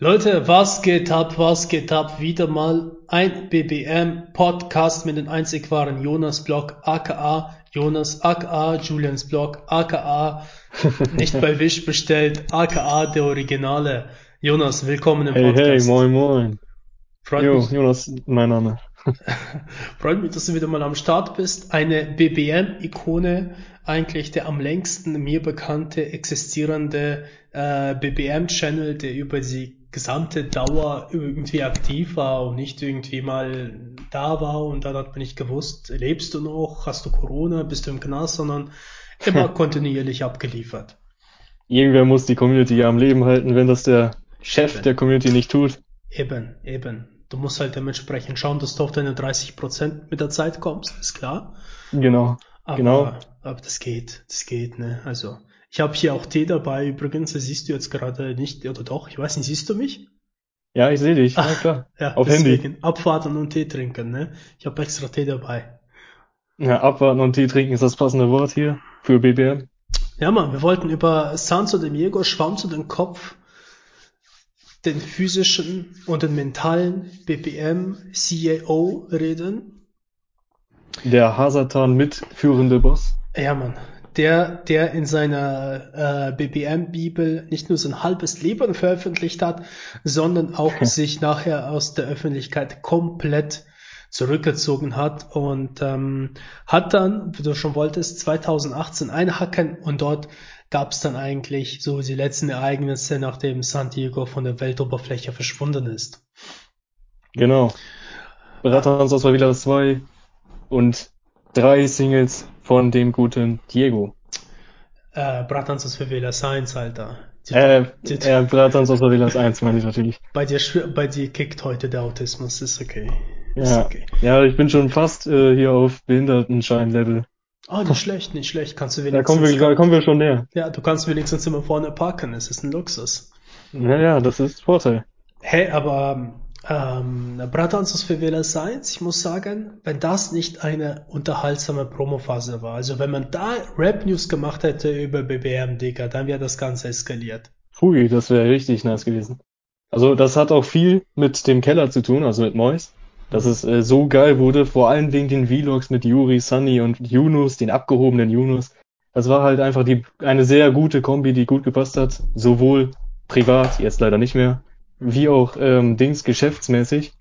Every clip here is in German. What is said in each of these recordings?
Leute, was geht ab, was geht ab? Wieder mal ein BBM Podcast mit dem einzig wahren Jonas Blog, aka Jonas, aka Julians Blog, aka nicht bei Wish bestellt, aka der Originale. Jonas, willkommen im Hey, Podcast. hey, moin, moin. Freut Jo, mich, Jonas, mein Name. freut mich, dass du wieder mal am Start bist. Eine BBM-Ikone, eigentlich der am längsten mir bekannte existierende äh, BBM-Channel, der über die gesamte Dauer irgendwie aktiv war und nicht irgendwie mal da war und dann hat man nicht gewusst, lebst du noch, hast du Corona, bist du im Knast, sondern immer kontinuierlich abgeliefert. Irgendwer muss die Community ja am Leben halten, wenn das der Chef der Community nicht tut. Eben, eben. Du musst halt dementsprechend schauen, dass du auf deine 30% mit der Zeit kommst, ist klar. Genau. Aber, Genau. aber das geht, das geht, ne? Also, ich habe hier auch Tee dabei übrigens, das siehst du jetzt gerade nicht, oder doch, ich weiß nicht, siehst du mich? Ja, ich sehe dich. Ja, Ah, klar. Ja, Auf deswegen abwarten und Tee trinken, ne? Ich habe extra Tee dabei. Ja, abwarten und Tee trinken ist das passende Wort hier für BBM. Ja, Mann, wir wollten über Santo de Miego, Schwamm zu den Kopf, den physischen und den mentalen BPM CAO reden. Der Hasatan mitführende Boss. Ja, Mann. Der, der in seiner äh, BBM-Bibel nicht nur sein halbes Leben veröffentlicht hat, sondern auch sich nachher aus der Öffentlichkeit komplett zurückgezogen hat und ähm, hat dann, wie du schon wolltest, 2018 einhacken und dort gab es dann eigentlich so die letzten Ereignisse, nachdem San Diego von der Weltoberfläche verschwunden ist. Genau. Beraterhans aus Favelas 2 und drei Singles von dem guten Diego. Äh, Bratans für Wähler Science, Alter. Die, Äh, die, äh, Beraterhans aus Favelas 1 meine ich natürlich. bei, dir, bei dir kickt heute der Autismus, ist okay. Ist Ja. okay. Ja, ich bin schon fast äh, hier auf Behindertenschein-Level. Oh, nicht schlecht, nicht schlecht. Kannst du Da wenigstens, kommen wir, da kommen wir schon näher. ja, du kannst wenigstens immer vorne parken. Es ist ein Luxus. Ja, ja, das ist Vorteil. Hey, aber ähm, Bratans für Wähler Science, ich muss sagen, wenn das nicht eine unterhaltsame Promophase war, also wenn man da Rap-News gemacht hätte über BBM, Digga, dann wäre das Ganze eskaliert. Hui, das wäre richtig nice gewesen. Also das hat auch viel mit dem Keller zu tun, also mit Mois. Dass es äh, so geil wurde, vor allem wegen den Vlogs mit Yuri, Sunny und Yunus, den abgehobenen Yunus. Das war halt einfach die, eine sehr gute Kombi, die gut gepasst hat. Sowohl privat, jetzt leider nicht mehr, wie auch ähm, Dings geschäftsmäßig.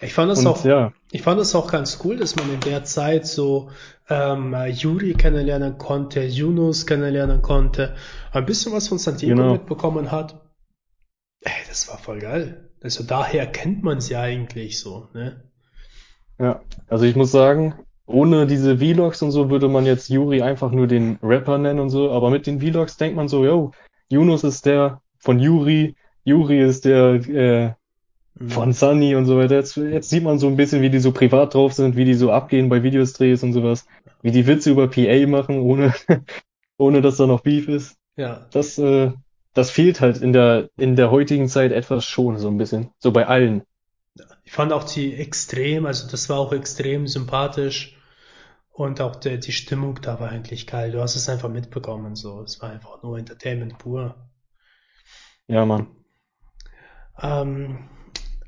Ich fand das Und auch, ja, ich fand das auch ganz cool, dass man in der Zeit so ähm, Yuri kennenlernen konnte, Yunus kennenlernen konnte, ein bisschen was von Santiago Genau. mitbekommen hat. Ey, das war voll geil. Also daher kennt man es ja eigentlich so, ne? ja. Also ich muss sagen, ohne diese Vlogs und so würde man jetzt Yuri einfach nur den Rapper nennen und so, aber mit den Vlogs denkt man so, yo, Yunus ist der von Yuri, Yuri ist der äh, Mhm. von Sunny und so weiter. Jetzt, jetzt sieht man so ein bisschen, wie die so privat drauf sind, wie die so abgehen bei Videodrehs und sowas, wie die Witze über PA machen, ohne, ohne dass da noch Beef ist. Ja, Das, äh, das fehlt halt in der, in der heutigen Zeit etwas schon, so ein bisschen. So bei allen. ich fand auch die extrem, also das war auch extrem sympathisch und auch der, die Stimmung da war eigentlich geil. Du hast es einfach mitbekommen, so. Es war einfach nur Entertainment pur. Ja, Mann. Ähm,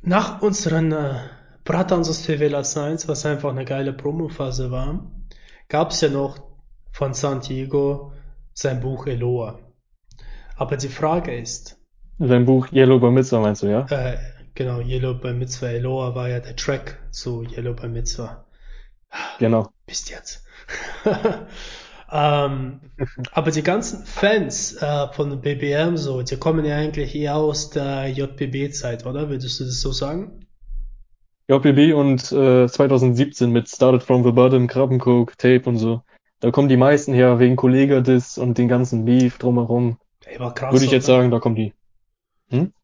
nach unseren äh, Bratansos Favela Science, was einfach eine geile Promophase war, gab es ja noch von San Diego sein Buch Eloa. Aber die Frage ist, Sein Buch Yellow Bar Mitzvah meinst du, ja? äh, genau, Yellow by Mitzvah Eloa war ja der Track zu Yellow by Mitzvah. Genau. Bis jetzt. ähm, aber die ganzen Fans äh, von BBM so, die kommen ja eigentlich eher aus der JBB-Zeit, oder? Würdest du das so sagen? JBB und äh, 2017 mit Started from the Bottom, Krabbencoke, Tape und so. Da kommen die meisten her wegen Kollega-Diss und den ganzen Beef drumherum. Ey, war krass. Würde ich jetzt oder? sagen, da kommen die.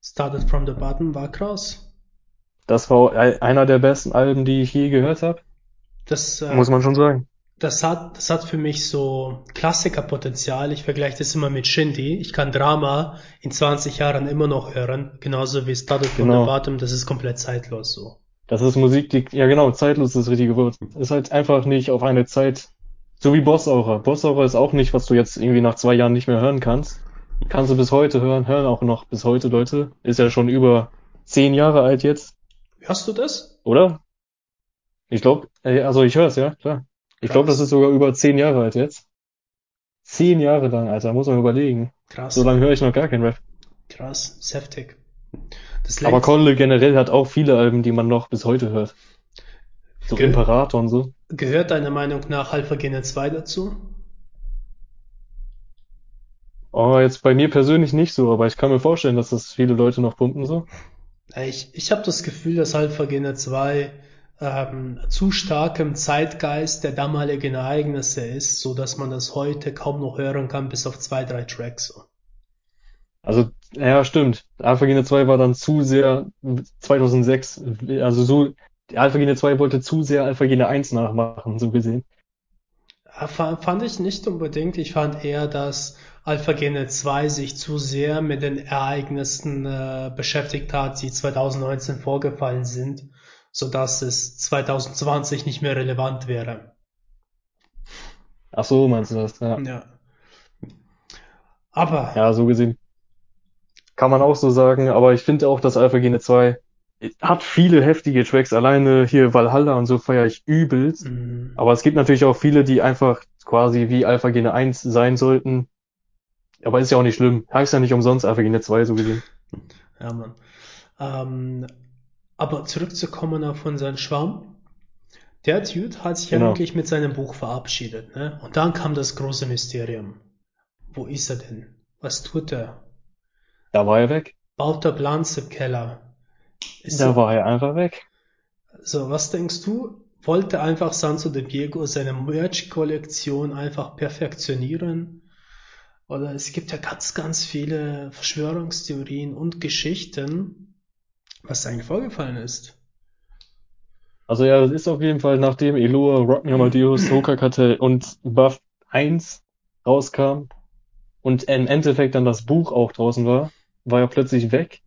Started from the bottom war krass. Das war einer der besten Alben, die ich je gehört habe. Das, äh, Muss man schon sagen. Das hat, das hat für mich so Klassikerpotenzial. Ich vergleiche das immer mit Shindy. Ich kann Drama in 20 Jahren immer noch hören. Genauso wie from Genau. bottom. Das ist komplett zeitlos so. Das ist Musik, die, ja genau, zeitlos ist das richtige Wort. Ist halt einfach nicht auf eine Zeit, so wie Boss Aura. Boss Aura ist auch nicht, was du jetzt irgendwie nach zwei Jahren nicht mehr hören kannst. Kannst du bis heute hören, hören auch noch bis heute Leute. Ist ja schon über zehn Jahre alt jetzt, Hörst du das? oder? Ich glaube, also ich höre es, ja, klar. Ich glaube, das ist sogar über zehn Jahre alt jetzt. Zehn Jahre lang, Alter, muss man überlegen. Krass. So lange höre ich noch gar keinen Rap. Krass. Ist heftig. Aber Kolle generell hat auch viele Alben, die man noch bis heute hört. So Ge- Imperator und so. Gehört deiner Meinung nach Alpha Gene 2 dazu? Oh, jetzt bei mir persönlich nicht so, aber ich kann mir vorstellen, dass das viele Leute noch pumpen so. Ich, ich habe das Gefühl, dass Alpha Gene 2 ähm, zu stark im Zeitgeist der damaligen Ereignisse ist, so dass man das heute kaum noch hören kann, bis auf zwei, drei Tracks. So. Also, ja, stimmt. Alpha Gene 2 war dann zu sehr 2006, also so, Alpha Gene 2 wollte zu sehr Alpha Gene 1 nachmachen, so gesehen. Fa- Fand ich nicht unbedingt. Ich fand eher, dass Alpha Gene 2 sich zu sehr mit den Ereignissen äh, beschäftigt hat, die 2019 vorgefallen sind, sodass es 2020 nicht mehr relevant wäre. Ach so, meinst du das? Ja. Ja. Aber Ja, so gesehen. Kann man auch so sagen, aber ich finde auch, dass Alpha Gene 2 hat viele heftige Tracks. Alleine hier Valhalla und so feiere ich übelst. mh, Aber es gibt natürlich auch viele, die einfach quasi wie Alpha Gene 1 sein sollten. Aber ist ja auch nicht schlimm. Heißt ja nicht umsonst Alpha Gene 2 so gesehen. ja, Mann. Ähm, aber zurückzukommen auf unseren Schwamm. Der Dude hat sich Genau. eigentlich mit seinem Buch verabschiedet, ne? Und dann kam das große Mysterium. Wo ist er denn? Was tut er? Da war er weg. Baut er Plans im Keller? Ist Da er, war er einfach weg. so, was denkst du? Wollte einfach Santo de Diego seine Merch-Kollektion einfach perfektionieren? Oder es gibt ja ganz, ganz viele Verschwörungstheorien und Geschichten, was eigentlich vorgefallen ist. Also ja, das ist auf jeden Fall, nachdem Eloa, Rock Me Amadeus, Hoka Cartel und Buff 1 rauskam und im Endeffekt dann das Buch auch draußen war, war er plötzlich weg.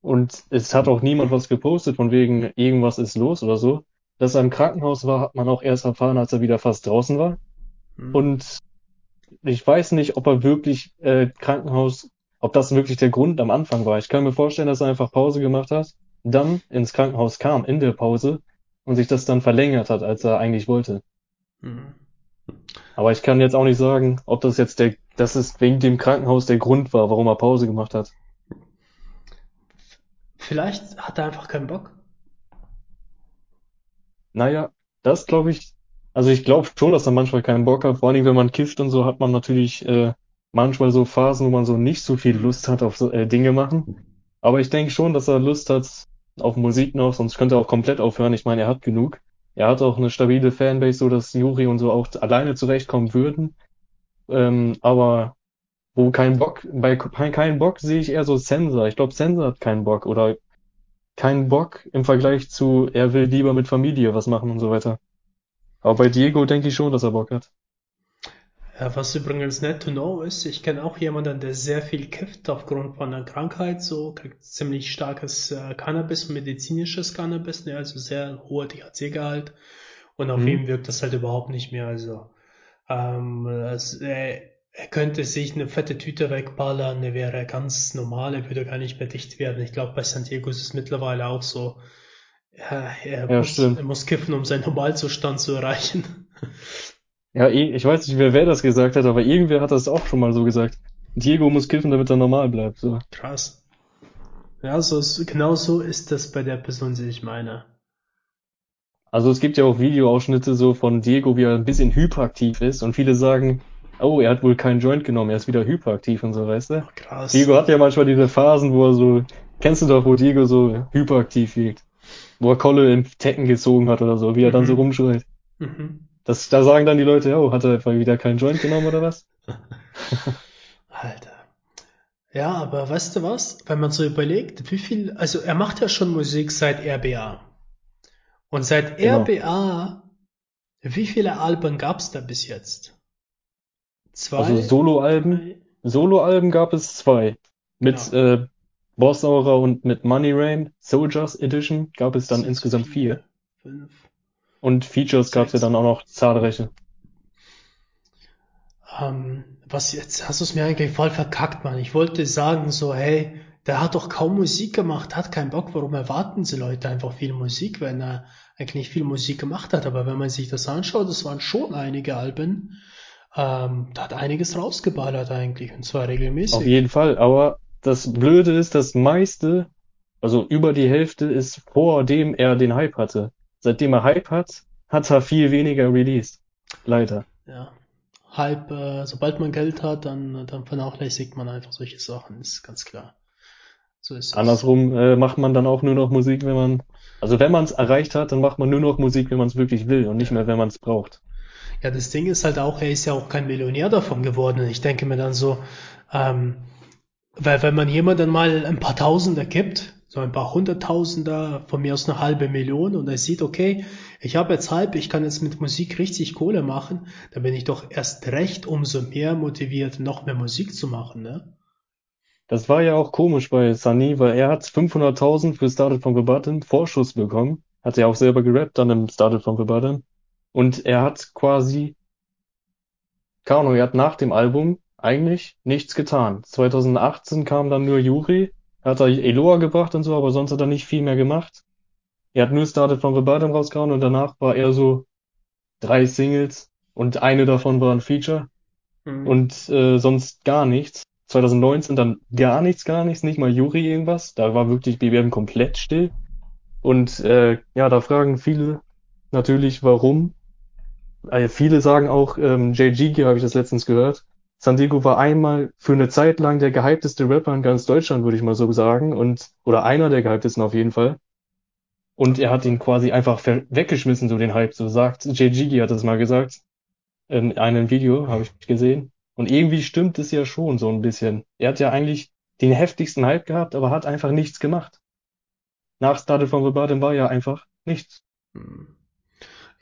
Und es hat auch niemand was gepostet, von wegen irgendwas ist los oder so. Dass er im Krankenhaus war, hat man auch erst erfahren, als er wieder fast draußen war. Hm. Und ich weiß nicht, ob er wirklich äh, Krankenhaus, ob das wirklich der Grund am Anfang war. Ich kann mir vorstellen, dass er einfach Pause gemacht hat, dann ins Krankenhaus kam in der Pause und sich das dann verlängert hat, als er eigentlich wollte. Hm. Aber ich kann jetzt auch nicht sagen, ob das jetzt der, dass es wegen dem Krankenhaus der Grund war, warum er Pause gemacht hat. Vielleicht hat er einfach keinen Bock. Naja, das glaube ich, also ich glaube schon, dass er manchmal keinen Bock hat. Vor allen Dingen, wenn man kifft und so, hat man natürlich äh, manchmal so Phasen, wo man so nicht so viel Lust hat auf so, äh, Dinge machen. Aber ich denke schon, dass er Lust hat auf Musik noch, sonst könnte er auch komplett aufhören. Ich meine, er hat genug. Er hat auch eine stabile Fanbase, so dass Juri und so auch alleine zurechtkommen würden. Ähm, aber wo kein Bock, bei kein, Bock sehe ich eher so Sensor. Ich glaube, Sensor hat keinen Bock oder keinen Bock im Vergleich zu, er will lieber mit Familie was machen und so weiter. Aber bei Diego denke ich schon, dass er Bock hat. Ja, was übrigens nett to know ist, ich kenne auch jemanden, der sehr viel kifft aufgrund von einer Krankheit, so kriegt ziemlich starkes äh, Cannabis, medizinisches Cannabis, ne, also sehr hoher THC-Gehalt und auf Mhm. ihn wirkt das halt überhaupt nicht mehr, also ähm, es, äh, er könnte sich eine fette Tüte wegballern, er wäre ganz normal, er würde gar nicht mehr dicht werden. Ich glaube, bei San Diego ist es mittlerweile auch so. Ja, er Ja, muss, er muss kiffen, um seinen Normalzustand zu erreichen. Ja, eh- ich weiß nicht, wer, wer das gesagt hat, aber irgendwer hat das auch schon mal so gesagt. Diego muss kiffen, damit er normal bleibt. So. Krass. Ja, so genau so ist das bei der Person, die ich meine. Also es gibt ja auch Videoausschnitte so von Diego, wie er ein bisschen hyperaktiv ist und viele sagen, oh, er hat wohl keinen Joint genommen, er ist wieder hyperaktiv und so, weißt du? Krass. Diego hat ja manchmal diese Phasen, wo er so, kennst du doch, wo Diego so hyperaktiv wirkt, wo er Kolle in Tecken gezogen hat oder so, wie er dann so Mhm. rumschreit. Mhm. Das, da sagen dann die Leute, oh, hat er etwa wieder keinen Joint genommen oder was? Alter. Ja, aber weißt du was? Wenn man so überlegt, wie viel, also er macht ja schon Musik seit RBA. Und seit Genau. RBA, wie viele Alben gab's da bis jetzt? Zwei? Also Soloalben? Soloalben gab es zwei. Mit Genau. äh, Boss Aura und mit Money Rain, Soldiers Edition gab es dann Sind insgesamt vier. Fünf. Und Features gab es ja dann auch noch zahlreiche. Ähm, was jetzt hast du es mir eigentlich voll verkackt, Mann. Ich wollte sagen so, hey, der hat doch kaum Musik gemacht, hat keinen Bock. Warum erwarten sie Leute einfach viel Musik, wenn er eigentlich nicht viel Musik gemacht hat? Aber wenn man sich das anschaut, das waren schon einige Alben. Ähm, da hat einiges rausgeballert eigentlich und zwar regelmäßig. Auf jeden Fall, aber das Blöde ist, das meiste, also über die Hälfte ist vor dem er den Hype hatte. Seitdem er Hype hat, hat er viel weniger released. Leider. Ja. Hype, äh, sobald man Geld hat, dann, dann vernachlässigt man einfach solche Sachen, ist ganz klar. So ist. Andersrum äh, macht man dann auch nur noch Musik, wenn man, also wenn man es erreicht hat, dann macht man nur noch Musik, wenn man es wirklich will und nicht mehr, wenn man es braucht. Ja, das Ding ist halt auch, er ist ja auch kein Millionär davon geworden. Ich denke mir dann so, ähm, weil wenn man jemandem mal ein paar Tausender gibt, so ein paar Hunderttausender, von mir aus eine halbe Million und er sieht, okay, ich habe jetzt halb, ich kann jetzt mit Musik richtig Kohle machen, dann bin ich doch erst recht umso mehr motiviert, noch mehr Musik zu machen, ne? Das war ja auch komisch bei Sunny, weil er hat 500.000 für Started from the Bottom Vorschuss bekommen. Hat ja auch selber gerappt dann im Started from the Bottom. Und er hat quasi, keine Ahnung, er hat nach dem Album eigentlich nichts getan. 2018 kam dann nur Yuri, hat er Eloa gebracht und so, aber sonst hat er nicht viel mehr gemacht. Er hat nur Started from the Bottom rausgehauen und danach war er so drei Singles und eine davon war ein Feature mhm. und äh, sonst gar nichts. 2019 dann gar nichts, gar nichts, nicht mal Yuri irgendwas. Da war wirklich BBM komplett still. Und äh, ja, da fragen viele natürlich, warum. Also viele sagen auch, ähm, JG, habe ich das letztens gehört, San Diego war einmal für eine Zeit lang der gehypteste Rapper in ganz Deutschland, würde ich mal so sagen, und oder einer der gehyptesten auf jeden Fall. Und er hat ihn quasi einfach weggeschmissen, so den Hype. So sagt JG hat das mal gesagt in einem Video, habe ich gesehen. Und irgendwie stimmt es ja schon so ein bisschen. Er hat ja eigentlich den heftigsten Hype gehabt, aber hat einfach nichts gemacht. Nach Started from the war ja einfach nichts.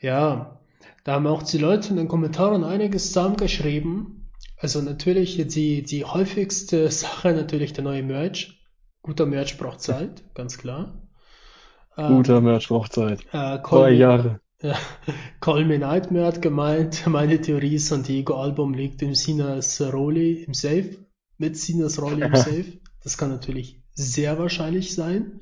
Ja, da haben auch die Leute in den Kommentaren einiges zusammengeschrieben. Also natürlich die, die häufigste Sache natürlich der neue Merch. Guter Merch braucht Zeit, ganz klar. Guter ähm, Merch braucht Zeit. Äh, Zwei Jahre. Ja, Call Me Nightmare hat gemeint, meine Theorie ist, San Diego Album liegt im Sinas Rolli im Safe. Mit Sinas Rolli im Safe. Das kann natürlich sehr wahrscheinlich sein.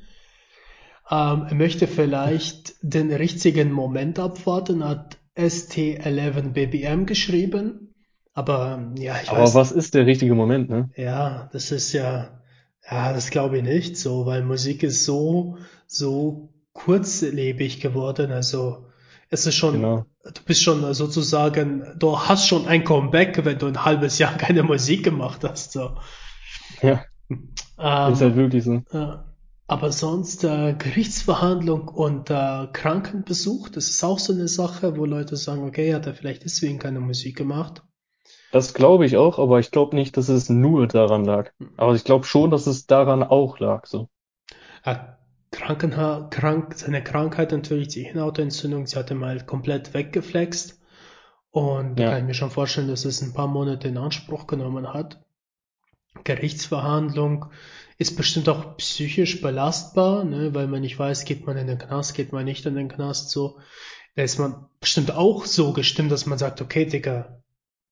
Ähm, er möchte vielleicht den richtigen Moment abwarten, hat ST11BBM geschrieben. Aber ja, ich Aber weiß. Aber was ist der richtige Moment, ne? Ja, das ist ja, ja, das glaube ich nicht so, weil Musik ist so, so kurzlebig geworden. Also es ist schon, genau. du bist schon sozusagen, du hast schon ein Comeback, wenn du ein halbes Jahr keine Musik gemacht hast. So. Ja. Ähm, ist halt wirklich so. Ja. Aber sonst äh, Gerichtsverhandlung und äh, Krankenbesuch, das ist auch so eine Sache, wo Leute sagen, okay, hat er vielleicht deswegen keine Musik gemacht. Das glaube ich auch, aber ich glaube nicht, dass es nur daran lag. Aber ich glaube schon, dass es daran auch lag. So. Ja, Krankenha krank, seine Krankheit natürlich, die Hirnhautentzündung, sie hatte mal komplett weggeflext. Und ja. da kann ich mir schon vorstellen, dass es ein paar Monate in Anspruch genommen hat. Gerichtsverhandlung ist bestimmt auch psychisch belastbar, ne, weil man nicht weiß, geht man in den Knast, geht man nicht in den Knast, so. Da ist man bestimmt auch so gestimmt, dass man sagt, okay, Digga,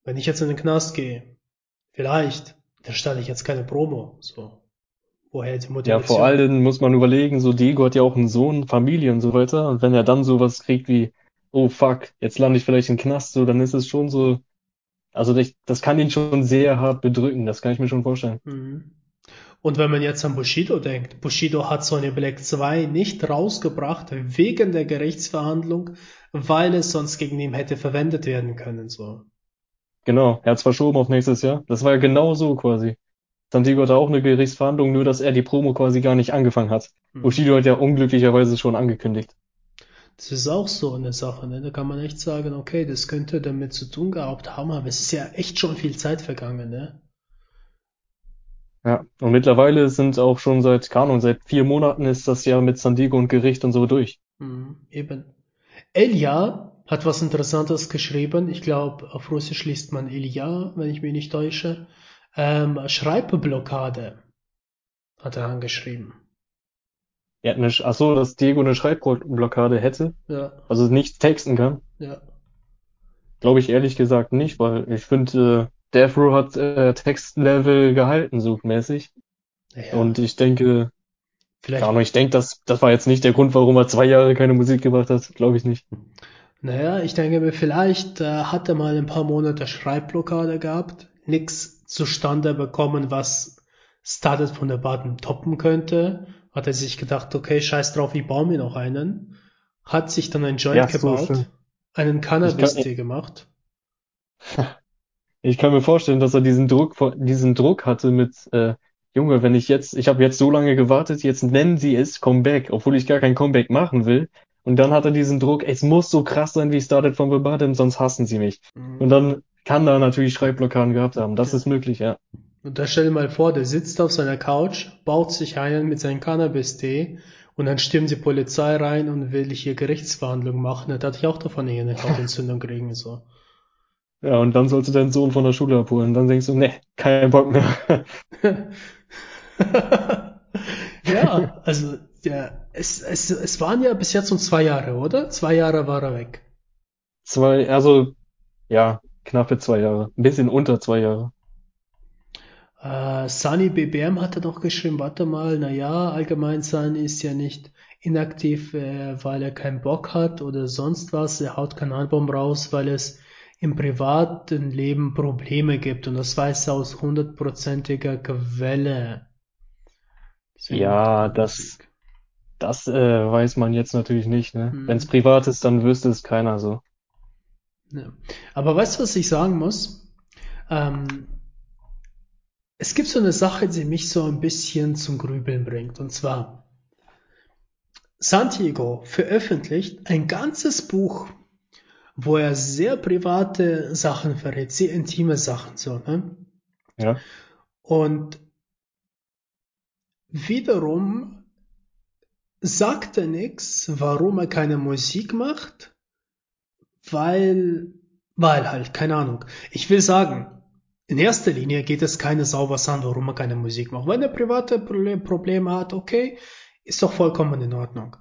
wenn ich jetzt in den Knast gehe, vielleicht, dann stelle ich jetzt keine Promo, so. Woher die Motivation? Ja, vor allem muss man überlegen, so Diego hat ja auch einen Sohn, Familie und so weiter. Und wenn er dann sowas kriegt wie, oh fuck, jetzt lande ich vielleicht im Knast, so, dann ist es schon so, also das, das kann ihn schon sehr hart bedrücken, das kann ich mir schon vorstellen. Mhm. Und wenn man jetzt an Bushido denkt, Bushido hat Sony Black 2 nicht rausgebracht wegen der Gerichtsverhandlung, weil es sonst gegen ihn hätte verwendet werden können, so. Genau, er hat es verschoben auf nächstes Jahr. Das war ja genau so quasi. Santiago hatte auch eine Gerichtsverhandlung, nur dass er die Promo quasi gar nicht angefangen hat. Mhm. Bushido hat ja unglücklicherweise schon angekündigt. Das ist auch so eine Sache, ne? Da kann man echt sagen, okay, das könnte damit zu tun gehabt haben, aber es ist ja echt schon viel Zeit vergangen, ne? Ja, und mittlerweile sind auch schon seit, keine Ahnung, seit vier Monaten ist das ja mit Sandiego und Gericht und so durch. Mhm, eben. Elia hat was Interessantes geschrieben. Ich glaube, auf Russisch liest man Elia, wenn ich mich nicht täusche. Ähm, Schreibblockade hat er angeschrieben. Er hat eine, ach so, dass Diego eine Schreibblockade hätte. Ja. Also nichts texten kann. Ja. Glaube ich ehrlich gesagt nicht, weil ich finde, Death Row hat äh, Textlevel gehalten, suchmäßig. Ja, Und ich denke, vielleicht, keine Ahnung, ich denke, das, das war jetzt nicht der Grund, warum er zwei Jahre keine Musik gemacht hat. Glaube ich nicht. Naja, ich denke mir, vielleicht äh, hat er mal ein paar Monate Schreibblockade gehabt, nix zustande bekommen, was Started von der Baden toppen könnte. Hat er sich gedacht, okay, scheiß drauf, ich baue mir noch einen. Hat sich dann ein Joint Ja, so gebaut, schön. einen Cannabis-Tee gemacht. Ich kann mir vorstellen, dass er diesen Druck, diesen Druck hatte mit, äh, Junge, wenn ich jetzt, ich habe jetzt so lange gewartet, jetzt nennen sie es Comeback, obwohl ich gar kein Comeback machen will. Und dann hat er diesen Druck, es muss so krass sein wie Started from the Bottom, sonst hassen sie mich. Und dann kann er natürlich Schreibblockaden gehabt haben. Das Ja. ist möglich, ja. Und da stell dir mal vor, der sitzt auf seiner Couch, baut sich einen mit seinem Cannabis-Tee und dann stürmt die Polizei rein und will hier Gerichtsverhandlung machen. Da hatte ich auch davon eine Hautentzündung kriegen, so. Ja, und dann sollst du deinen Sohn von der Schule abholen. Dann denkst du, ne, kein Bock mehr. ja, also, ja, es, es, es waren ja bis jetzt um zwei Jahre, oder? Zwei Jahre war er weg. Zwei, also, ja, knappe zwei Jahre. Ein bisschen unter zwei Jahre. Äh, Sunny BBM hatte doch geschrieben, warte mal, na ja, allgemein Sunny ist ja nicht inaktiv, äh, weil er keinen Bock hat oder sonst was. Er haut kein Album raus, weil es im privaten Leben Probleme gibt und das weiß er aus hundertprozentiger Quelle. Deswegen Ja, er das-. Das äh, weiß man jetzt natürlich nicht, ne? Mhm. Wenn's privat ist, dann wüsste es keiner so. Ja. Aber weißt du, was ich sagen muss? Ähm, es gibt so eine Sache, die mich so ein bisschen zum Grübeln bringt. Und zwar, Santiago veröffentlicht ein ganzes Buch, wo er sehr private Sachen verrät, sehr intime Sachen, so, ne? Ja. Und wiederum sagt er nichts, warum er keine Musik macht, weil, weil halt, keine Ahnung. Ich will sagen, in erster Linie geht es keine Sau was an, warum er keine Musik macht. Wenn er private Probleme hat, okay, ist doch vollkommen in Ordnung.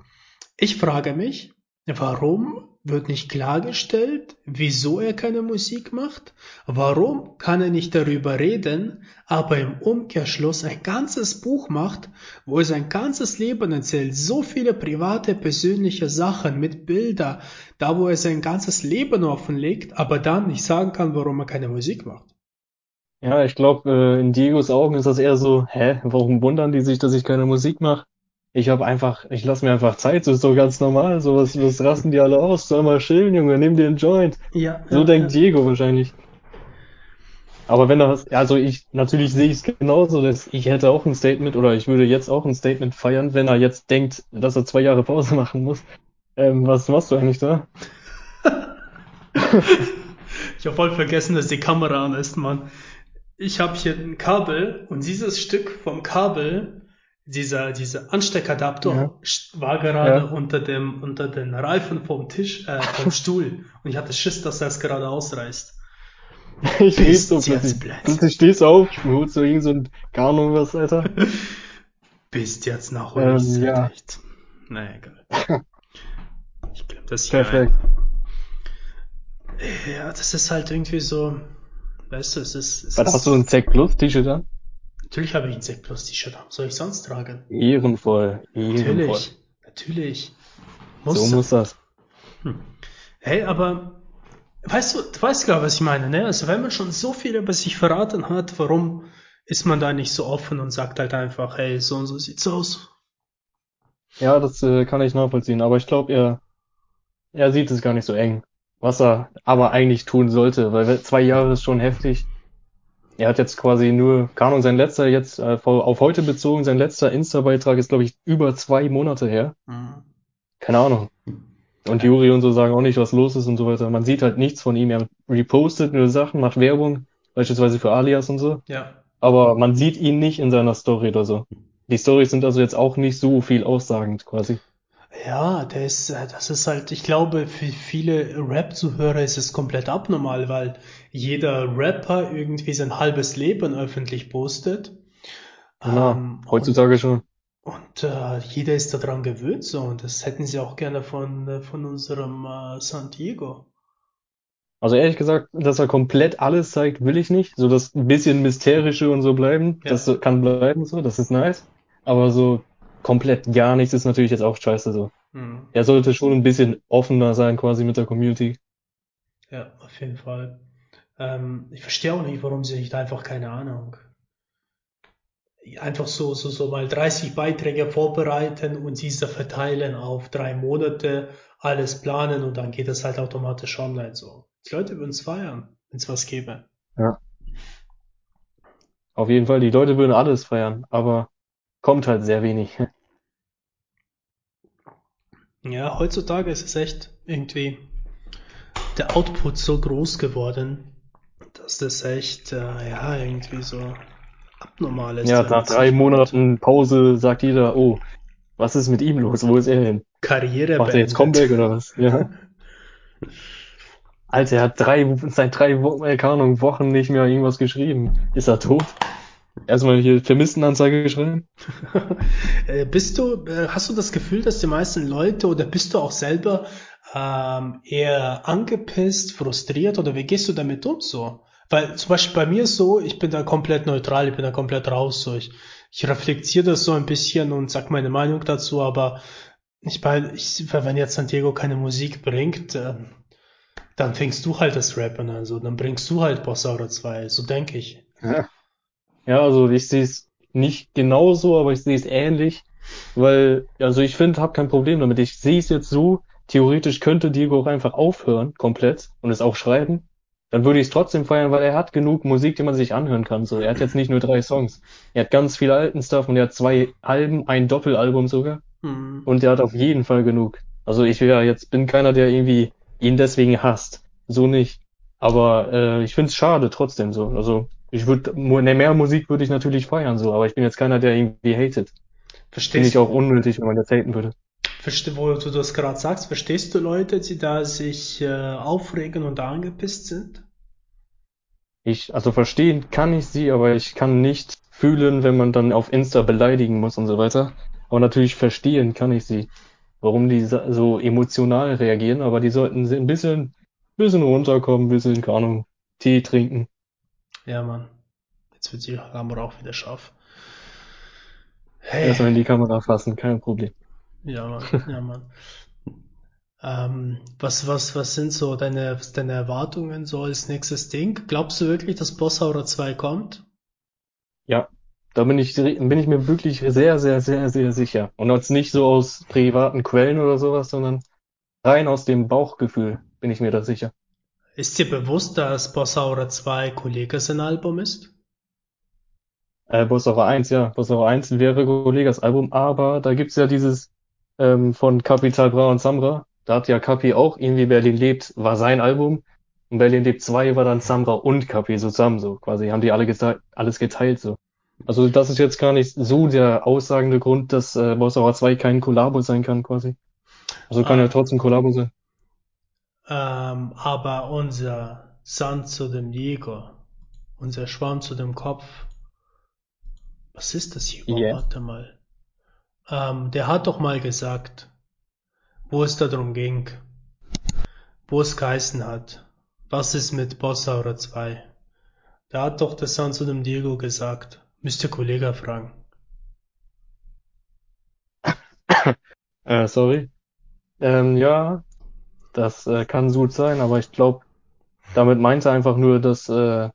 Ich frage mich, warum wird nicht klargestellt, wieso er keine Musik macht? Warum kann er nicht darüber reden, aber im Umkehrschluss ein ganzes Buch macht, wo er sein ganzes Leben erzählt, so viele private, persönliche Sachen mit Bilder, da wo er sein ganzes Leben offenlegt, aber dann nicht sagen kann, warum er keine Musik macht. Ja, ich glaube, äh, in Diegos Augen ist das eher so, hä, warum wundern die sich, dass ich keine Musik mache? Ich habe einfach, ich lasse mir einfach Zeit, das ist doch ganz normal. So, was, was rasten die alle aus? Soll mal chillen, Junge, nimm dir einen Joint. Ja, So denkt Diego wahrscheinlich. Aber wenn er, also ich, natürlich sehe ich es genauso, dass ich hätte auch ein Statement oder ich würde jetzt auch ein Statement feiern, wenn er jetzt denkt, dass er zwei Jahre Pause machen muss. Ähm, was machst du eigentlich da? Ich habe voll vergessen, dass die Kamera an ist, Mann. Ich habe hier ein Kabel und dieses Stück vom Kabel, dieser, dieser Ansteckadapter, Ja. war gerade Ja. unter dem, unter den Reifen vom Tisch, äh, vom Stuhl. Und ich hatte Schiss, dass er es gerade ausreißt. Ich Bist so plötzlich. Plötzlich stehst du auf, holst so irgend so ein, keine Ahnung was, Alter. Bist jetzt nach Ähm, uns ja. echt. Na egal. Ich glaube, das hier. Perfekt. Ja, das ist halt irgendwie so, weißt du, es ist, es Was ist hast du ein Zack Plus T-Shirt an? Natürlich habe ich ein Sekt Plus T-Shirt an. Was soll ich sonst tragen? Ehrenvoll, ehrenvoll. Natürlich, natürlich. Muss So muss das. Hey, aber weißt du, du weißt klar, was ich meine, ne? Also wenn man schon so viel über sich verraten hat, warum ist man da nicht so offen und sagt halt einfach, hey, so und so sieht's aus? Ja, das äh, kann ich nachvollziehen, aber ich glaube, er, er sieht es gar nicht so eng. Was er aber eigentlich tun sollte, weil zwei Jahre ist schon heftig. Er hat jetzt quasi nur, keine Ahnung, sein letzter jetzt äh, auf heute bezogen, sein letzter Insta-Beitrag ist, glaube ich, über zwei Monate her. Mhm. Keine Ahnung. Und Juri und so sagen auch nicht, was los ist und so weiter. Man sieht halt nichts von ihm. Er repostet nur Sachen, macht Werbung, beispielsweise für Alias und so. Ja. Aber man sieht ihn nicht in seiner Story oder so. Die Storys sind also jetzt auch nicht so viel aussagend quasi. Ja, der ist, äh, das ist halt, ich glaube, für viele Rap-Zuhörer ist es komplett abnormal, weil jeder Rapper irgendwie sein halbes Leben öffentlich postet. Genau. Ähm, Heutzutage schon. Und äh, jeder ist daran gewöhnt so und das hätten sie auch gerne von, äh, von unserem äh, San Diego. Also ehrlich gesagt, dass er komplett alles zeigt, will ich nicht. So das ein bisschen Mysterische und so bleiben, Ja. das kann bleiben so, das ist nice. Aber so komplett gar nichts ist natürlich jetzt auch scheiße so. Hm. Er sollte schon ein bisschen offener sein quasi mit der Community. Ja, auf jeden Fall. Ähm, ich verstehe auch nicht, warum sie nicht einfach, keine Ahnung, einfach so, so, so mal 30 Beiträge vorbereiten und diese verteilen auf drei Monate, alles planen und dann geht das halt automatisch online so. Die Leute würden es feiern, wenn es was gäbe. Auf jeden Fall, die Leute würden alles feiern, aber kommt halt sehr wenig. Ja, heutzutage ist es echt irgendwie der Output so groß geworden, dass das echt, äh, ja, irgendwie so abnormal ist. Ja, nach drei Monaten Pause sagt jeder, oh, was ist mit ihm los? Wo ist er hin? Karriere Macht er jetzt. Comeback oder was? Ja. Alter, er hat drei, seit drei Wochen, äh, keine Ahnung, Wochen nicht mehr irgendwas geschrieben. Ist er tot? Erstmal hier Vermisstenanzeige geschrieben? Äh, Bist du, äh, hast du das Gefühl, dass die meisten Leute oder bist du auch selber ähm, eher angepisst, frustriert oder wie gehst du damit um so? Weil zum Beispiel bei mir ist so, ich bin da komplett neutral, ich bin da komplett raus. So. Ich, ich reflektiere das so ein bisschen und sag meine Meinung dazu, aber ich meine, ich, wenn jetzt Santiago keine Musik bringt, äh, dann fängst du halt das Rappen an, so, dann bringst du halt Bossa oder zwei, so denke ich. Ja. Ja, also ich sehe es nicht genauso, aber ich sehe es ähnlich, weil, also ich finde, habe kein Problem damit. Ich sehe es jetzt so, theoretisch könnte Diego auch einfach aufhören, komplett, und es auch schreiben. Dann würde ich es trotzdem feiern, weil er hat genug Musik, die man sich anhören kann. So, er hat jetzt nicht nur drei Songs. Er hat ganz viele alten Stuff und er hat zwei Alben, ein Doppelalbum sogar. Hm. Und er hat auf jeden Fall genug. Also ich ja jetzt bin keiner, der irgendwie ihn deswegen hasst. So nicht. Aber äh, ich find's schade trotzdem so. Also ich würde ne, mehr Musik würde ich natürlich feiern so, aber ich bin jetzt keiner, der irgendwie hatet. Finde Verstehst ich auch unnötig, wenn man jetzt haten würde. Verste wo du das gerade sagst, verstehst du Leute, die da sich äh, aufregen und angepisst sind? Ich, also verstehen kann ich sie, aber ich kann nicht fühlen, wenn man dann auf Insta beleidigen muss und so weiter. Aber natürlich verstehen kann ich sie, warum die so so emotional reagieren, aber die sollten ein bisschen, bisschen runterkommen, ein bisschen, keine Ahnung, Tee trinken. Ja, Mann. Jetzt wird die Kamera auch wieder scharf. Hey. Erstmal in die Kamera fassen, kein Problem. Ja, Mann. Ja, Mann. Ähm, was, was, was sind so deine, deine Erwartungen so als nächstes Ding? Glaubst du wirklich, dass Bossauer 2 kommt? Ja, da bin ich, bin ich mir wirklich sehr, sehr, sehr, sehr sicher. Und jetzt nicht so aus privaten Quellen oder sowas, sondern rein aus dem Bauchgefühl bin ich mir da sicher. Ist dir bewusst, dass Bossauer 2 Kollegas ein Album ist? Äh, Bossauer 1, ja, Bossauer 1 wäre Kollegas Album, aber da gibt's ja dieses ähm, von Capital Bra und Samra. Da hat ja Capi auch irgendwie Berlin lebt, war sein Album. Und Berlin lebt 2 war dann Samra und Capi zusammen so. Quasi haben die alle geteilt, alles geteilt so. Also das ist jetzt gar nicht so der aussagende Grund, dass äh, Bossauer 2 kein Kollabo sein kann quasi. Also kann Ah. ja trotzdem Kollabo sein. Ähm, aber unser Sand zu dem Jäger, unser Schwamm zu dem Kopf, was ist das hier? Ja. Warte mal. Ähm, der hat doch mal gesagt, wo es darum ging, wo es geheißen hat, was ist mit Bossa oder 2? Da hat doch der Sand zu dem Diego gesagt, müsste Kollege fragen. Äh, sorry. Ähm, ja, das äh, kann gut sein, aber ich glaube, damit meinte er einfach nur, dass äh,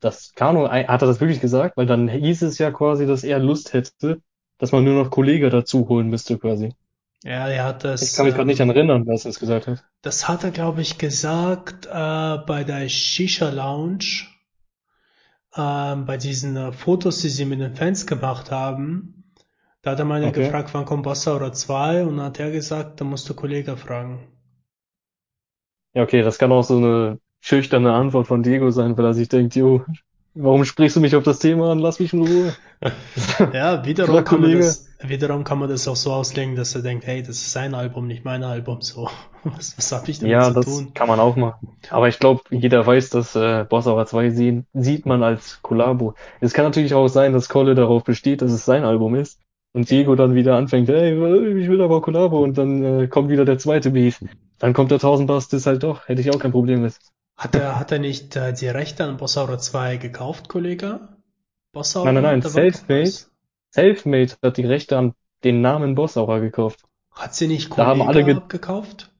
das Kano, hat er das wirklich gesagt? Weil dann hieß es ja quasi, dass er Lust hätte, dass man nur noch Kollege dazu holen müsste quasi. Ja, er hat das. Ich kann mich gerade nicht ähm, daran erinnern, was er es gesagt hat. Das hat er, glaube ich, gesagt äh, bei der Shisha Lounge, ähm, bei diesen äh, Fotos, die sie mit den Fans gemacht haben. Da hat er mal Okay. gefragt, wann kommt Bossa oder 2 und dann hat er gesagt, da musst du Kollege fragen. Ja, okay, das kann auch so eine schüchterne Antwort von Diego sein, weil er sich denkt, jo, warum sprichst du mich auf das Thema an? Lass mich in Ruhe. Ja, wiederum kann man das, wiederum kann man das auch so auslegen, dass er denkt, hey, das ist sein Album, nicht mein Album, so. Was, was habe ich damit Ja, zu das tun? kann man auch machen. Aber ich glaube, jeder weiß, dass äh, Bossauer 2 sehen, sieht man als Kollabo. Es kann natürlich auch sein, dass Kolle darauf besteht, dass es sein Album ist. Und Diego dann wieder anfängt, hey, ich will aber Kollabo und dann äh, kommt wieder der zweite Beef. dann kommt der 1000 Bass das halt doch. Hätte ich auch kein Problem mit. Hat er, hat er nicht äh, die Rechte an Bossauer 2 gekauft, Kollege? Bossauer? Nein, nein, nein, Selfmade. Selfmade hat die Rechte an den Namen Bossauer gekauft. Hat sie nicht Kollege da haben alle abgekauft?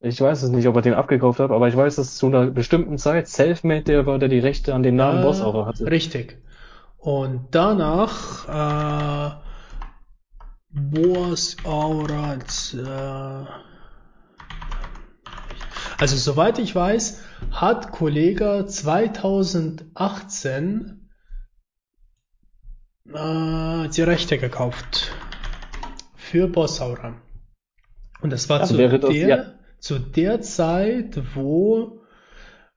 Ich weiß es nicht, ob er den abgekauft hat, aber ich weiß, dass zu einer bestimmten Zeit Selfmade der war, der die Rechte an dem Namen äh, Bossauer hatte. Richtig. Und danach äh, Boas Aura. Äh, also soweit ich weiß, hat Kollege 2018 äh, die Rechte gekauft für Bossaura. Und das war zu, der, das, ja. zu der Zeit, wo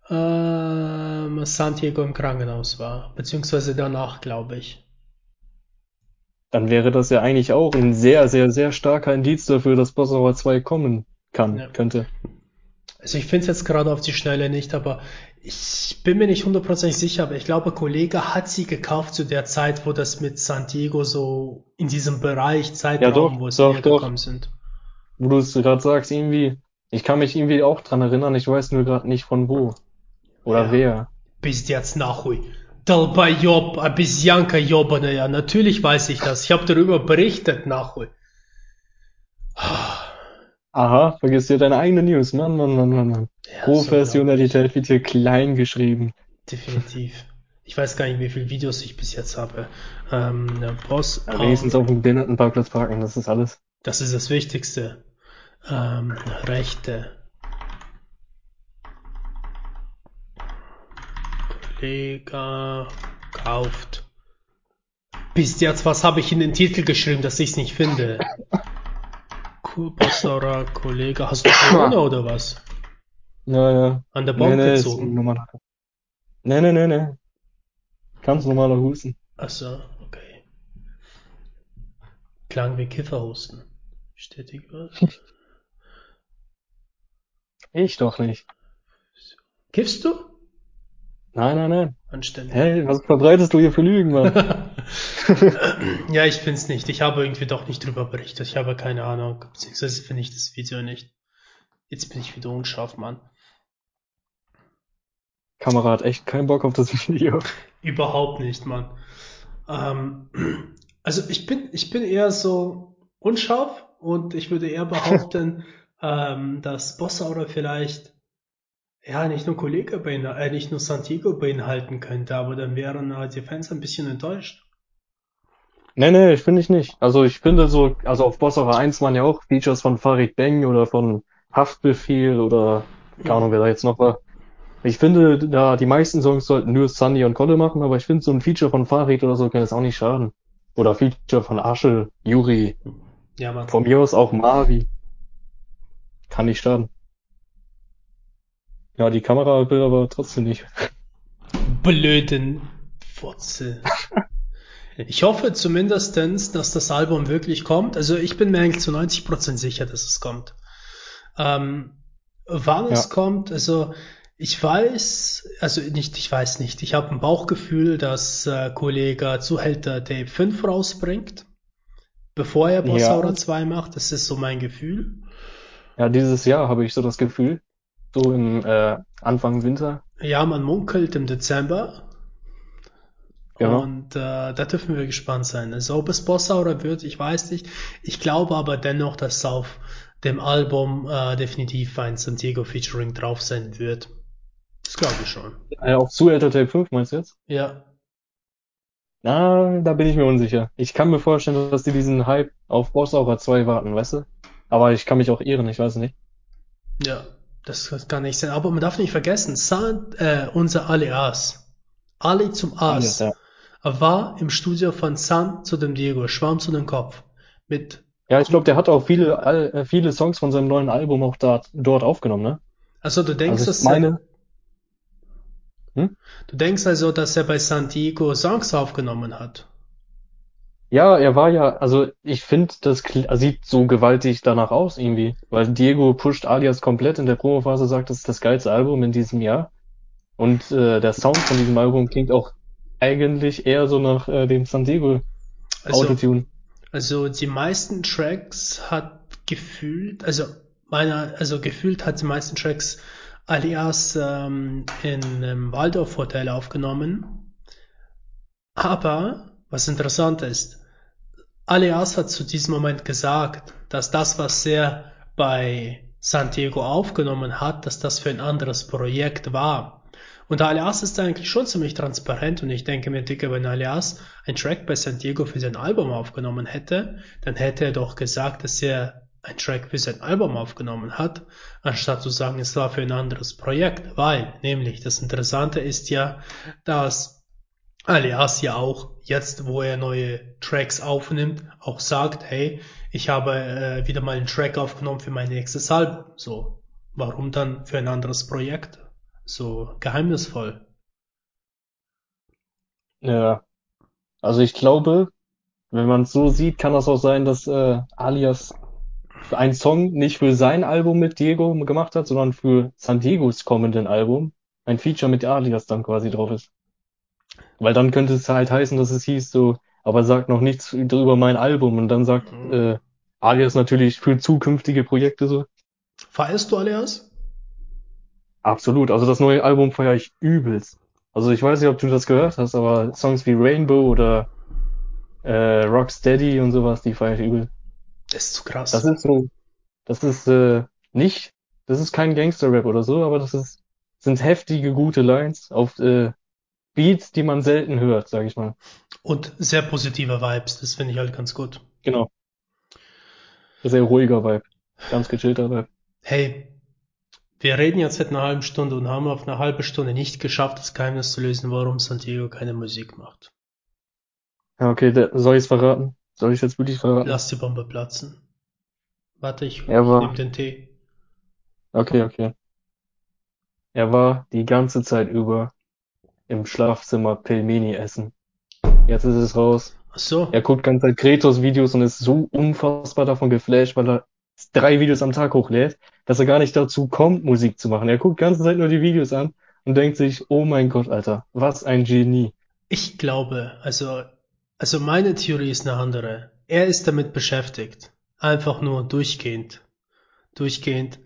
äh, Santiago im Krankenhaus war, beziehungsweise danach, glaube ich dann wäre das ja eigentlich auch ein sehr, sehr, sehr starker Indiz dafür, dass Bossauer 2 kommen kann, ja. könnte. Also ich finde es jetzt gerade auf die Schnelle nicht, aber ich bin mir nicht hundertprozentig sicher, aber ich glaube, Kollege hat sie gekauft zu der Zeit, wo das mit San Diego so in diesem Bereich Zeitraum, ja, doch, wo es doch, gekommen sind. Wo du es gerade sagst, irgendwie, ich kann mich irgendwie auch dran erinnern, ich weiß nur gerade nicht von wo. Oder ja. wer. Bis jetzt nachhui. Долбоеб, обезьянка ебаная. Natürlich weiß ich das. Ich habe darüber berichtet, nachhol. Aha, vergiss dir deine eigene News. Mann, Mann, Mann, Mann, Mann. Ja, Professionalität so wird hier klein geschrieben. Definitiv. Ich weiß gar nicht, wie viele Videos ich bis jetzt habe. Ähm, der Boss. Ja, wenigstens auf dem Behindertenparkplatz parken, das ist alles. Das ist das Wichtigste. Ähm, Rechte. Kollege kauft. Bis jetzt, was habe ich in den Titel geschrieben, dass ich es nicht finde? Kurbasara Kollege, hast du Corona oder was? Ja, ja. An der Bank nee, nee, gezogen? Normal. Nee, nee, nee, nee. Ganz normaler Husten. Achso, okay. Klang wie Kifferhusten. Bestätigt was? ich doch nicht. Kiffst du? Nein, nein, nein. Anständig. Hey, was verbreitest du hier für Lügen, Mann? ja, ich find's nicht. Ich habe irgendwie doch nicht drüber berichtet. Ich habe keine Ahnung. Beziehungsweise finde ich das Video nicht. Jetzt bin ich wieder unscharf, Mann. Kamera hat echt keinen Bock auf das Video. Überhaupt nicht, Mann. Ähm, also ich bin, ich bin eher so unscharf und ich würde eher behaupten, ähm, dass Bossa oder vielleicht ja, nicht nur Kollege beinhalten, äh, nicht nur Santiago beinhalten könnte, aber dann wären äh, die Fans ein bisschen enttäuscht. Nee, nee, ich finde ich nicht. Also ich finde so, also auf Bossauer 1 waren ja auch Features von Farid Bang oder von Haftbefehl oder keine Ahnung, wer da jetzt noch war. Ich finde, da die meisten Songs sollten nur Sunny und Kolle machen, aber ich finde so ein Feature von Farid oder so kann es auch nicht schaden. Oder Feature von Asche, Juri. Ja, man. Von mir aus auch Marvi. Kann nicht schaden. Ja, die Kamera will aber trotzdem nicht. Blöden Wurzel. Ich hoffe zumindestens, dass das Album wirklich kommt. Also ich bin mir eigentlich zu 90% sicher, dass es kommt. Ähm, wann ja. es kommt, also ich weiß, also nicht, ich weiß nicht, ich habe ein Bauchgefühl, dass äh, Kollege Zuhälter Tape 5 rausbringt, bevor er Boss ja. 2 macht. Das ist so mein Gefühl. Ja, dieses Jahr habe ich so das Gefühl so im äh, Anfang Winter. Ja, man munkelt im Dezember. Ja. Und äh, da dürfen wir gespannt sein. Also ob es Bossauer wird, ich weiß nicht. Ich glaube aber dennoch, dass auf dem Album äh, definitiv ein Santiago Featuring drauf sein wird. Das glaube ich schon. Äh, auf Zuhälter Tape 5 meinst du jetzt? Ja. Na, da bin ich mir unsicher. Ich kann mir vorstellen, dass die diesen Hype auf Bossauer 2 warten, weißt du? Aber ich kann mich auch irren, ich weiß nicht. Ja, das kann nicht sein. Aber man darf nicht vergessen, San, äh, unser Alias, Ali zum As, ja, ja. war im Studio von San zu dem Diego, Schwarm zu dem Kopf. Mit ja, ich glaube, der hat auch viele, äh, viele Songs von seinem neuen Album auch da, dort aufgenommen, ne? Also du denkst, also dass meine... er, hm? du denkst also, dass er bei San Diego Songs aufgenommen hat? Ja, er war ja, also ich finde, das sieht so gewaltig danach aus irgendwie, weil Diego pusht Alias komplett in der Promophase, sagt, das ist das geilste Album in diesem Jahr. Und äh, der Sound von diesem Album klingt auch eigentlich eher so nach äh, dem San Diego also, Autotune. Also die meisten Tracks hat gefühlt, also meiner, also gefühlt hat die meisten Tracks alias ähm, in einem Waldorf Hotel aufgenommen. Aber was interessant ist, Alias hat zu diesem Moment gesagt, dass das, was er bei San Diego aufgenommen hat, dass das für ein anderes Projekt war. Und Alias ist eigentlich schon ziemlich transparent und ich denke mir, Dicke, wenn Alias ein Track bei San Diego für sein Album aufgenommen hätte, dann hätte er doch gesagt, dass er ein Track für sein Album aufgenommen hat, anstatt zu sagen, es war für ein anderes Projekt, weil nämlich das Interessante ist ja, dass Alias ja auch jetzt, wo er neue Tracks aufnimmt, auch sagt, hey, ich habe äh, wieder mal einen Track aufgenommen für mein nächstes Album. So, warum dann für ein anderes Projekt? So geheimnisvoll. Ja, also ich glaube, wenn man es so sieht, kann das auch sein, dass äh, Alias einen Song nicht für sein Album mit Diego gemacht hat, sondern für San Diegos kommenden Album ein Feature mit Alias dann quasi drauf ist. Weil dann könnte es halt heißen, dass es hieß so, aber sagt noch nichts über mein Album und dann sagt mhm. äh, Alias natürlich für zukünftige Projekte so. Feierst du Alias? Absolut, also das neue Album feiere ich übelst. Also ich weiß nicht, ob du das gehört hast, aber Songs wie Rainbow oder äh, Rocksteady und sowas, die feiere ich übel. Das ist zu krass. Das ist so, das ist äh, nicht, das ist kein Gangster-Rap oder so, aber das ist, sind heftige, gute Lines auf äh, Beats, die man selten hört, sag ich mal. Und sehr positive Vibes, das finde ich halt ganz gut. Genau. Sehr ruhiger Vibe. Ganz gechillter Vibe. Hey, wir reden jetzt seit einer halben Stunde und haben auf eine halbe Stunde nicht geschafft, das Geheimnis zu lösen, warum Santiago keine Musik macht. Ja, okay, soll ich es verraten? Soll ich jetzt wirklich verraten? Lass die Bombe platzen. Warte, ich, er war... ich nehme den Tee. Okay, okay. Er war die ganze Zeit über im Schlafzimmer Pelmeni essen. Jetzt ist es raus. Ach so. Er guckt ganze Zeit Kretos-Videos und ist so unfassbar davon geflasht, weil er drei Videos am Tag hochlädt, dass er gar nicht dazu kommt, Musik zu machen. Er guckt ganze Zeit nur die Videos an und denkt sich, oh mein Gott, Alter, was ein Genie. Ich glaube, also also meine Theorie ist eine andere. Er ist damit beschäftigt, einfach nur durchgehend, durchgehend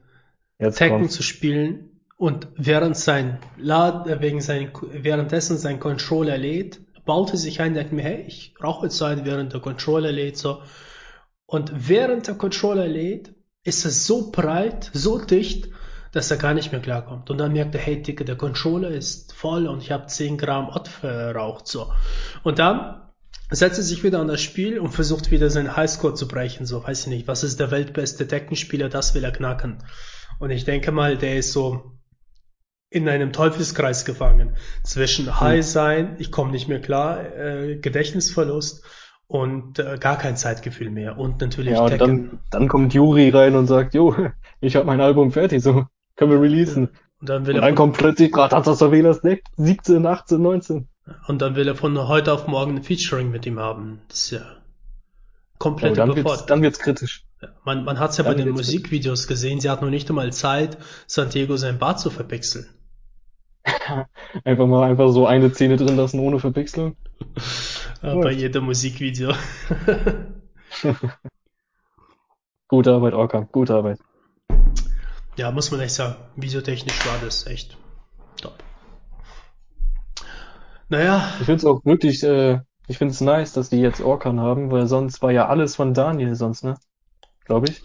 Jetzt Tekken kommt's. zu spielen und während sein Lad, äh, wegen sein, währenddessen sein Controller lädt, baute sich ein, denkt mir, hey, ich rauche jetzt ein, während der Controller lädt, so. Und während der Controller lädt, ist es so breit, so dicht, dass er gar nicht mehr klarkommt. Und dann merkt er, hey, Dicke, der Controller ist voll und ich habe 10 Gramm Ott verraucht, so. Und dann setzt er sich wieder an das Spiel und versucht wieder seinen Highscore zu brechen. So, weiß ich nicht, was ist der weltbeste Deckenspieler, das will er knacken. Und ich denke mal, der ist so in einem Teufelskreis gefangen. Zwischen hm. High sein, ich komme nicht mehr klar, äh, Gedächtnisverlust und äh, gar kein Zeitgefühl mehr. Und natürlich ja, und dann, dann kommt Juri rein und sagt, jo, ich habe mein Album fertig, so können wir releasen. Und dann, will und dann kommt plötzlich Ratatasavelas 17, 18, 19. Und dann will er von heute auf morgen ein Featuring mit ihm haben. Das ist ja komplett oh, dann wird's, dann wird's kritisch. Man man hat es ja dann bei den Musikvideos gesehen, sie hat noch nicht einmal Zeit, Santiago sein Bart zu verpixeln. einfach mal einfach so eine Szene drin lassen ohne Verpixeln. Ja, bei jedem Musikvideo. gute Arbeit, Orca, gute Arbeit. Ja, muss man echt sagen. Videotechnisch war das echt top. Naja. Ich finde es auch wirklich, äh, ich finde es nice, dass die jetzt Orkan haben, weil sonst war ja alles von Daniel sonst, ne? Glaube ich.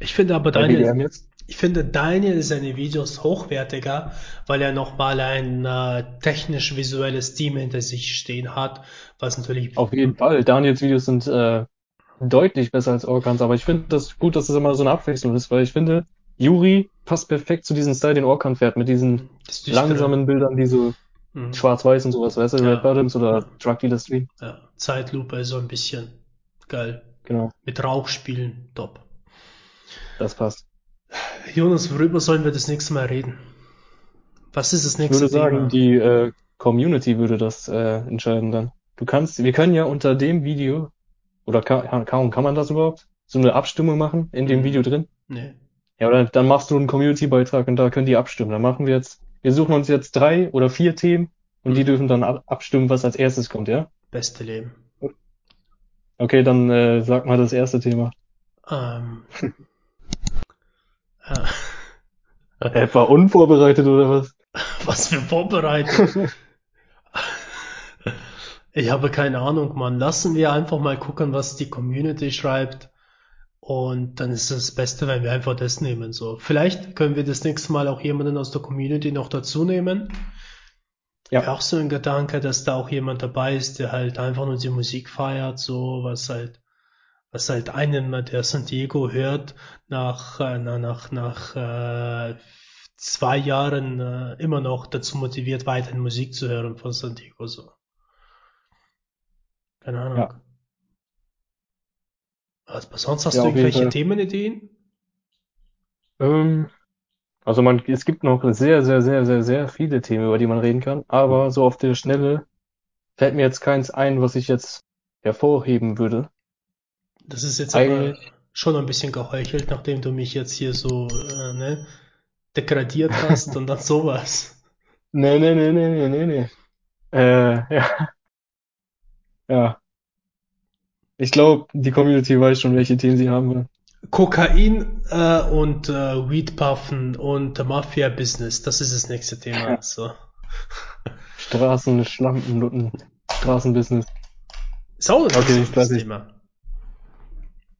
Ich finde aber Daniel, ich finde Daniel seine Videos hochwertiger, weil er nochmal ein äh, technisch-visuelles Team hinter sich stehen hat, was natürlich... Auf jeden Fall, Daniels Videos sind äh, deutlich besser als Orkans, aber ich finde das gut, dass es immer so eine Abwechslung ist, weil ich finde, Yuri passt perfekt zu diesem Style, den Orkan fährt, mit diesen langsamen Bildern, die so Mhm. Schwarz-Weiß und sowas, weißt du, ja. Red Bottoms oder ja. Drug Dealer Stream. Ja, Zeitlupe so ein bisschen geil. Genau. Mit Rauchspielen, top. Das passt. Jonas, worüber sollen wir das nächste Mal reden? Was ist das nächste Ich würde sagen, Thema? die äh, Community würde das äh, entscheiden dann. Du kannst, wir können ja unter dem Video, oder kann, kann, kann man das überhaupt? So eine Abstimmung machen in dem mhm. Video drin? Nee. Ja, oder dann machst du einen Community-Beitrag und da können die abstimmen. Dann machen wir jetzt wir suchen uns jetzt drei oder vier Themen und mhm. die dürfen dann abstimmen, was als erstes kommt, ja? Beste Leben. Okay, dann äh, sag mal das erste Thema. Ähm, äh, Etwa unvorbereitet oder was? Was für vorbereitet? ich habe keine Ahnung, Mann. Lassen wir einfach mal gucken, was die Community schreibt. Und dann ist es das Beste, wenn wir einfach das nehmen. So, vielleicht können wir das nächste Mal auch jemanden aus der Community noch dazu nehmen. Ja. Auch so ein Gedanke, dass da auch jemand dabei ist, der halt einfach nur die Musik feiert, so was halt was halt einen, der San Diego hört, nach, äh, nach, nach äh, zwei Jahren äh, immer noch dazu motiviert, weiterhin Musik zu hören von San Diego. So. Keine Ahnung. Ja. Was, sonst hast ja, du irgendwelche Themenideen? Ähm, also man, es gibt noch sehr, sehr, sehr, sehr, sehr viele Themen, über die man reden kann, aber so auf der Schnelle fällt mir jetzt keins ein, was ich jetzt hervorheben würde. Das ist jetzt aber schon ein bisschen geheuchelt, nachdem du mich jetzt hier so äh, ne, degradiert hast und dann sowas. Nee, nee, nee, nee, nee, nee, nee. Äh, ja. Ja. Ich glaube, die Community weiß schon, welche Themen sie haben will. Kokain äh, und äh, Weedpuffen und Mafia-Business, das ist das nächste Thema. So. Straßen, Schlampen, Lutten, Straßenbusiness. Ist auch ein okay, das Thema.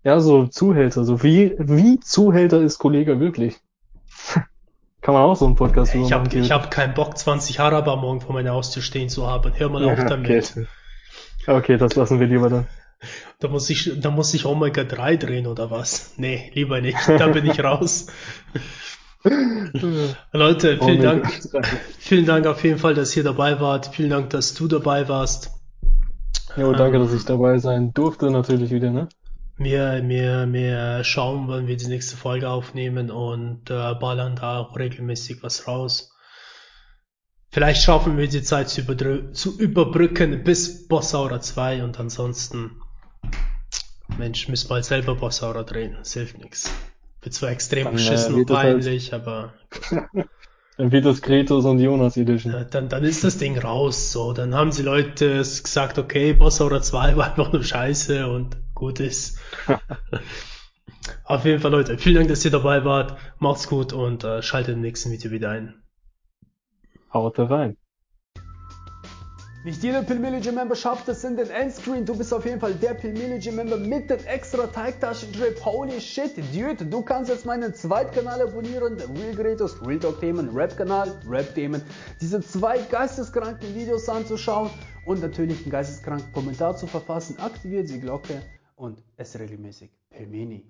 Ja, so Zuhälter, so wie, wie Zuhälter ist Kollege wirklich? Kann man auch so einen Podcast ich hab, machen. Ich habe keinen Bock, 20 Araber morgen vor meiner Haustür stehen zu haben. Hör mal auf damit. Okay. okay, das lassen wir lieber dann. Da muss ich, da muss ich Omega 3 drehen oder was? Nee, lieber nicht. Da bin ich raus. Leute, vielen Omega Dank. Vielen Dank auf jeden Fall, dass ihr dabei wart. Vielen Dank, dass du dabei warst. Jo, danke, ähm, dass ich dabei sein durfte natürlich wieder, ne? Wir, wir, wir schauen, wann wir die nächste Folge aufnehmen und äh, ballern da auch regelmäßig was raus. Vielleicht schaffen wir die Zeit zu, zu überbrücken bis Bossaura 2 und ansonsten, Mensch, müssen wir halt selber Bossaura drehen. Das hilft nichts. Wird zwar extrem dann, äh, beschissen äh, und peinlich, halt... aber. dann wird das Kretos und Jonas Edition. Ja, dann, dann ist das Ding raus, so. Dann haben die Leute gesagt, okay, Bossaura 2 war einfach nur scheiße und gut ist. Auf jeden Fall, Leute, vielen Dank, dass ihr dabei wart. Macht's gut und äh, schaltet im nächsten Video wieder ein. Haut rein. Nicht jeder Pilmillige Member schafft es in den Endscreen. Du bist auf jeden Fall der Pilmillige Member mit den extra Teigtaschen-Drip. Holy shit, dude. Du kannst jetzt meinen Zweitkanal abonnieren. Der Real Greatest Real Talk Themen, Rap-Kanal, Rap-Themen. Diese zwei geisteskranken Videos anzuschauen und natürlich einen geisteskranken Kommentar zu verfassen. Aktiviert die Glocke und esse regelmäßig Pelmeni.